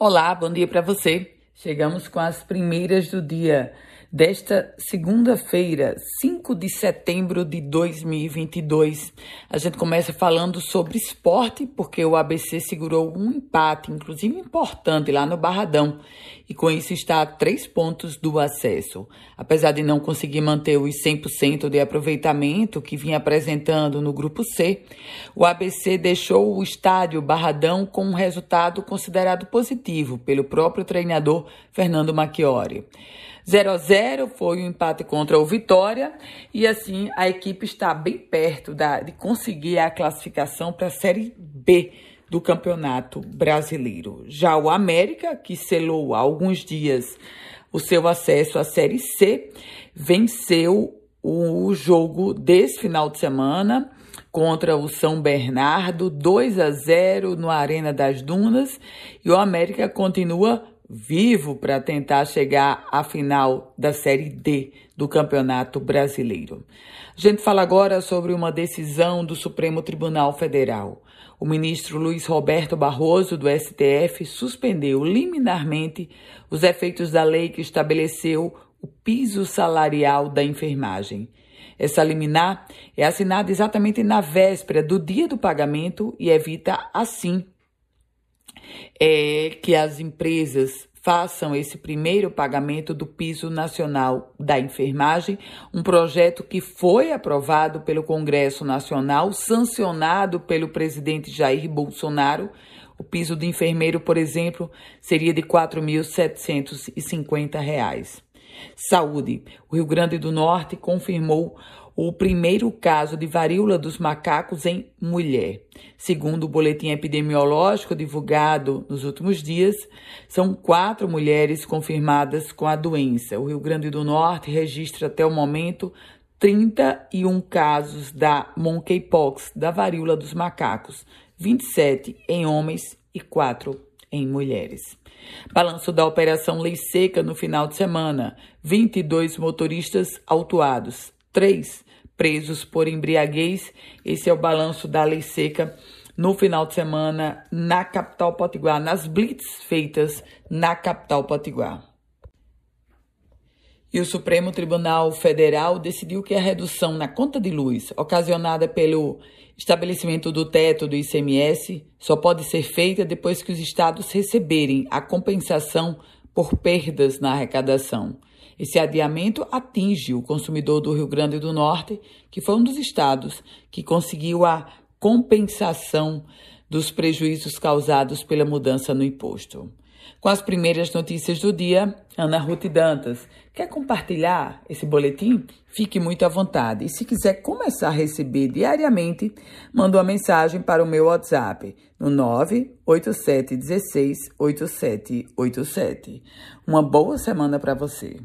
Olá, bom dia para você. Chegamos com as primeiras do dia desta segunda-feira, 5 de setembro de 2022. A gente começa falando sobre esporte, porque o ABC segurou um empate, inclusive importante, lá no Barradão, e com isso está a três pontos do acesso. Apesar de não conseguir manter os 100% de aproveitamento que vinha apresentando no grupo C, o ABC deixou o estádio Barradão com um resultado considerado positivo pelo próprio treinador Fernando Macchiori. 0 a 0 foi o um empate contra o Vitória e assim a equipe está bem perto da, de conseguir a classificação para a Série B do Campeonato Brasileiro. Já o América, que selou há alguns dias o seu acesso à Série C, venceu o jogo desse final de semana contra o São Bernardo, 2 a 0 no Arena das Dunas, e o América continua vivo para tentar chegar à final da Série D do Campeonato Brasileiro. A gente fala agora sobre uma decisão do Supremo Tribunal Federal. O ministro Luiz Roberto Barroso, do STF, suspendeu liminarmente os efeitos da lei que estabeleceu o piso salarial da enfermagem. Essa liminar é assinada exatamente na véspera do dia do pagamento e evita, assim, é que as empresas façam esse primeiro pagamento do piso nacional da enfermagem, um projeto que foi aprovado pelo Congresso Nacional, sancionado pelo presidente Jair Bolsonaro. O piso do enfermeiro, por exemplo, seria de R$ 4.750. Saúde. O Rio Grande do Norte confirmou o primeiro caso de varíola dos macacos em mulher. Segundo o boletim epidemiológico divulgado nos últimos dias, são quatro mulheres confirmadas com a doença. O Rio Grande do Norte registra até o momento 31 casos da monkeypox, da varíola dos macacos, 27 em homens e 4 em mulheres. Balanço da Operação Lei Seca no final de semana: 22 motoristas autuados, 3 presos por embriaguez. Esse é o balanço da lei seca no final de semana na capital potiguar, nas blitz feitas na capital potiguar. E o Supremo Tribunal Federal decidiu que a redução na conta de luz, ocasionada pelo estabelecimento do teto do ICMS, só pode ser feita depois que os estados receberem a compensação por perdas na arrecadação. Esse adiamento atinge o consumidor do Rio Grande do Norte, que foi um dos estados que conseguiu a compensação dos prejuízos causados pela mudança no imposto. Com as primeiras notícias do dia, Ana Ruth Dantas. Quer compartilhar esse boletim? Fique muito à vontade. E se quiser começar a receber diariamente, manda uma mensagem para o meu WhatsApp no 987168787. Uma boa semana para você.